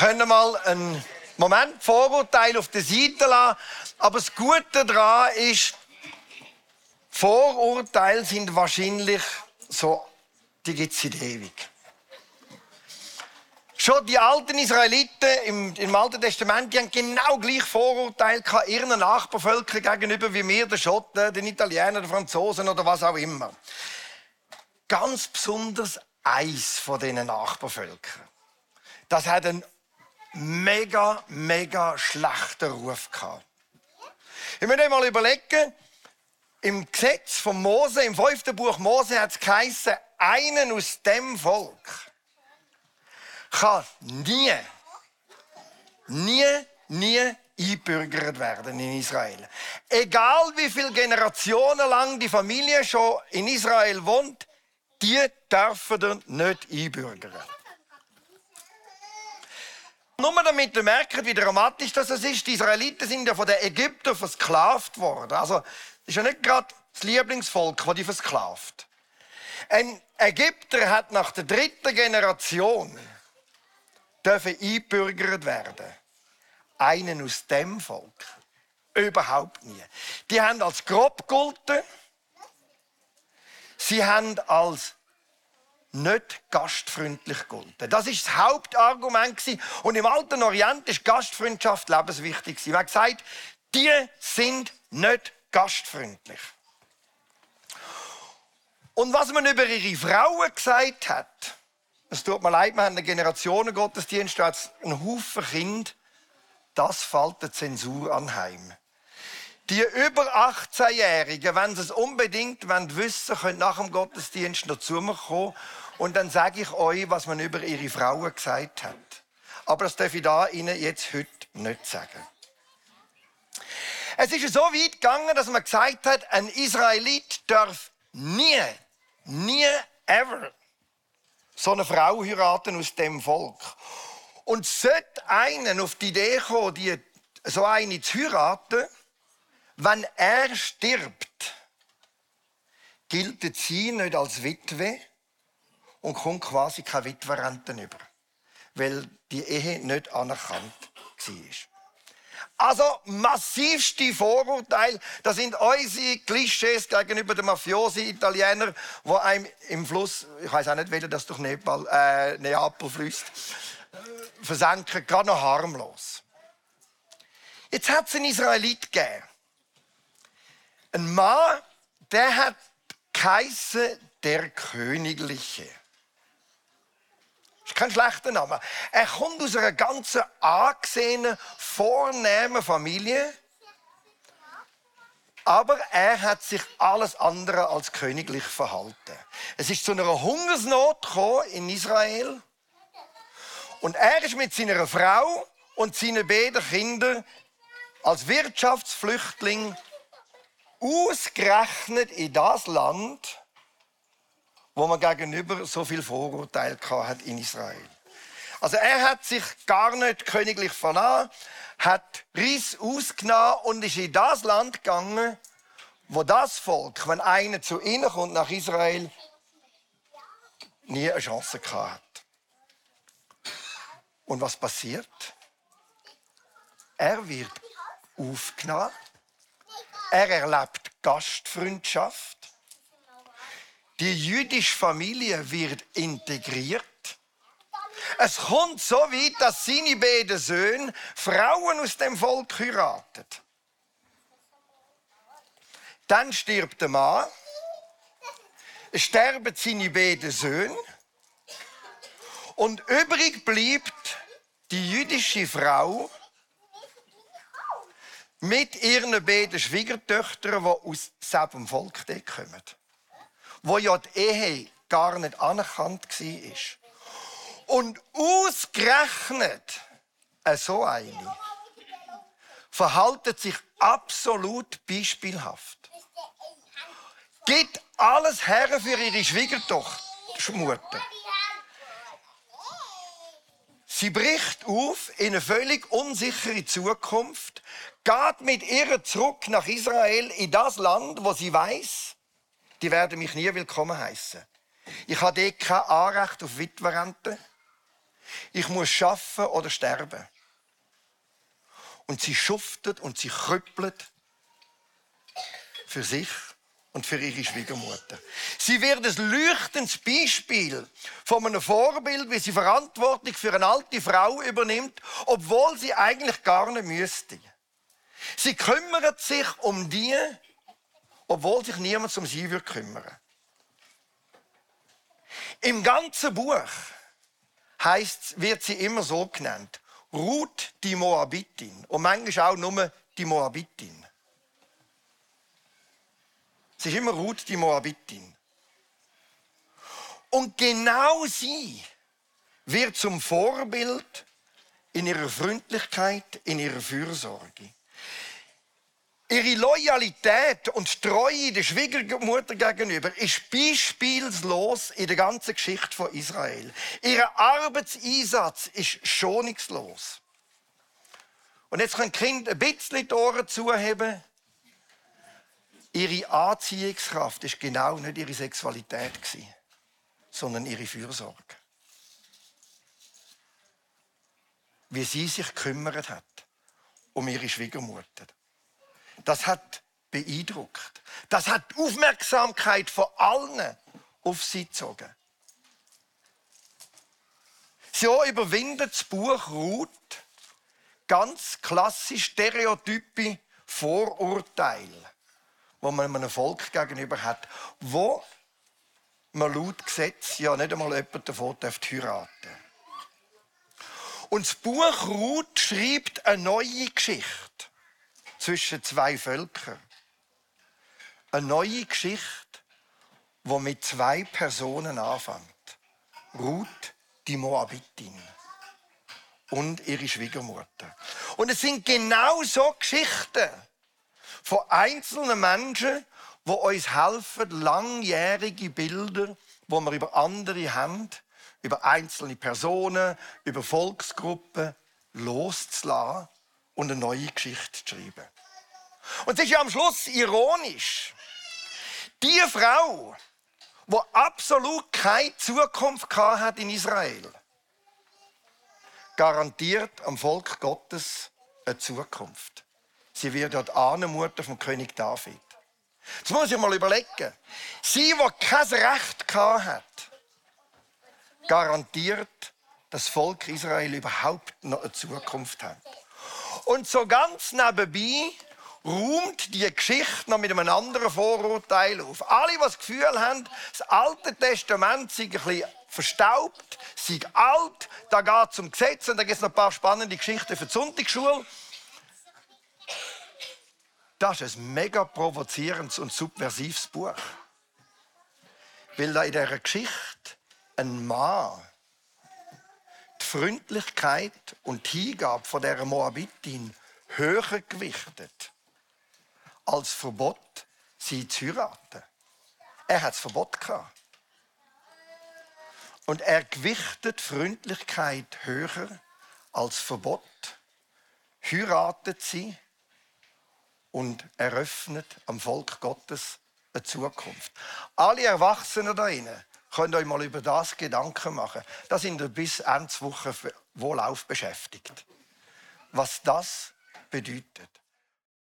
können mal einen Moment Vorurteil auf der Seite lassen. Aber das Gute daran ist, Vorurteile sind wahrscheinlich so, die gibt es ewig. Schon die alten Israeliten im, im, Alten Testament, die haben genau gleich Vorurteile gehabt, ihren Nachbarvölkern gegenüber wie wir, den Schotten, den Italienern, den Franzosen oder was auch immer. Ganz besonders eins von diesen Nachbarvölkern. Das hat einen mega, mega schlechten Ruf gehabt. Ich möchte mal überlegen, im Gesetz von Mose, im fünften Buch Mose hat es geheißen, einen aus dem Volk kann nie, nie, nie einbürgert werden in Israel. Egal wie viele Generationen lang die Familie schon in Israel wohnt, die dürfen nicht einbürgern. Nur damit ihr merkt, wie dramatisch das ist. Die Israeliten sind ja von den Ägyptern versklavt worden. Also, das ist ja nicht gerade das Lieblingsvolk, das die versklavt. Ein Ägypter hat nach der dritten Generation dürfen einbürgert werden. Einen aus dem Volk. Überhaupt nie. Die haben als grob gegolten. Sie haben als nicht gastfreundlich gegolten. Das ist das Hauptargument und im alten Orient ist Gastfreundschaft lebenswichtig Man gesagt, die sind nicht gastfreundlich. Und was man über ihre Frauen gesagt hat, es tut mir leid, wir haben einen Generationengottesdienst, da hat einen Haufen Kind, das fällt der Zensur anheim. Die über 18-Jährigen, wenn sie es unbedingt wissen können nach dem Gottesdienst noch zu mir kommen und dann sage ich euch, was man über ihre Frauen gesagt hat. Aber das darf ich da Ihnen jetzt heute nicht sagen. Es ist so weit gegangen, dass man gesagt hat, ein Israelit darf nie, nie, ever so eine Frau heiraten aus dem Volk. Und sollte einen auf die Idee kommen, die, so eine zu heiraten, wenn er stirbt, gilt sie nicht als Witwe und kommt quasi keine Witwerrente über, weil die Ehe nicht anerkannt war. Also massivste Vorurteile, das sind unsere Klischees gegenüber den Mafiosi Italienern, wo einem im Fluss, ich weiß auch nicht, wie das durch Nepal, äh, Neapel fließt, versenken, gerade noch harmlos. Jetzt hat es einen Israelit gegeben. Ein Mann, der hat geheißen der Königliche ist kein schlechter Name. Er kommt aus einer ganz angesehenen, vornehmen Familie. Aber er hat sich alles andere als königlich verhalten. Es ist zu einer Hungersnot in Israel. Und er ist mit seiner Frau und seinen beiden Kindern als Wirtschaftsflüchtling ausgerechnet in das Land, wo man gegenüber so viel Vorurteil hat in Israel. Also er hat sich gar nicht königlich verlassen, hat Riss ausgenommen und ist in das Land gegangen, wo das Volk, wenn einer zu ihnen kommt nach Israel, nie eine Chance hat. Und was passiert? Er wird aufgenommen. Er erlebt Gastfreundschaft. Die jüdische Familie wird integriert. Es kommt so weit, dass seine beiden Söhne Frauen aus dem Volk heiraten. Dann stirbt der Mann, sterben seine beiden Söhne und übrig bleibt die jüdische Frau mit ihren beiden Schwiegertöchtern, die aus selben Volk kommen wo ja die Ehe gar nicht anerkannt war. Und ausgerechnet so eine verhaltet sich absolut beispielhaft. Gibt alles her für ihre Schwiegertochter, Mutter. Sie bricht auf in eine völlig unsichere Zukunft, geht mit ihr zurück nach Israel in das Land, wo sie weiß, die werden mich nie willkommen heißen. Ich habe dort kein Anrecht auf Witwerrente. Ich muss schaffen oder sterben. Und sie schuftet und sie krüppelt für sich und für ihre Schwiegermutter. Sie wird ein leuchtendes Beispiel von einem Vorbild, wie sie Verantwortung für eine alte Frau übernimmt, obwohl sie eigentlich gar nicht müsste. Sie kümmert sich um die, obwohl sich niemand um sie würde kümmern. Im ganzen Buch heißt, wird sie immer so genannt. Ruth die Moabitin. Und manchmal auch nur die Moabitin. Ist immer Ruth die Moabitin. Und genau sie wird zum Vorbild in ihrer Freundlichkeit, in ihrer Fürsorge. Ihre Loyalität und Treue der Schwiegermutter gegenüber ist beispielslos in der ganzen Geschichte von Israel. Ihr Arbeitseinsatz ist schonungslos. Und jetzt können Kinder ein bisschen die Ohren zuheben. Ihre Anziehungskraft ist genau nicht ihre Sexualität, sondern ihre Fürsorge. Wie sie sich gekümmert hat um ihre Schwiegermutter. Das hat beeindruckt. Das hat die Aufmerksamkeit von allen auf sie gezogen. So überwindet das Buch Ruth ganz klassisch stereotype Vorurteile, wo man einem Volk gegenüber hat, wo man laut Gesetz ja nicht einmal jemanden davon heiraten darf. Und das Buch Ruth schreibt eine neue Geschichte zwischen zwei Völkern. Eine neue Geschichte, die mit zwei Personen anfängt. Ruth, die Moabitin und ihre Schwiegermutter. Und es sind genau so Geschichten von einzelnen Menschen, die uns helfen, langjährige Bilder, wo wir über andere haben, über einzelne Personen, über Volksgruppen loszulassen und eine neue Geschichte zu schreiben. Und es ist ja am Schluss ironisch. Die Frau, die absolut keine Zukunft hat in Israel, garantiert am Volk Gottes eine Zukunft. Sie wird dort Ahnenmutter vom König David. Jetzt muss ich mal überlegen. Sie, die kein Recht hat, garantiert, dass das Volk Israel überhaupt noch eine Zukunft hat. Und so ganz nebenbei räumt die Geschichte noch mit einem anderen Vorurteil auf. Alle, die das Gefühl haben, das Alte Testament sei ein bisschen verstaubt, sei alt, da geht es um Gesetz und da gibt es noch ein paar spannende Geschichten für die Sonntagsschule. Das ist ein mega provozierendes und subversives Buch. Weil da in dieser Geschichte ein Mann die Freundlichkeit und die Hingabe von der Moabitin höher gewichtet als Verbot, sie zu heiraten. Er hat das Verbot gehabt. Und er gewichtet Freundlichkeit höher als Verbot, heiratet sie und eröffnet am Volk Gottes eine Zukunft. Alle Erwachsenen da drinnen könnt euch mal über das Gedanken machen. Da sind wir bis Ende Woche wohlauf beschäftigt. Was das bedeutet.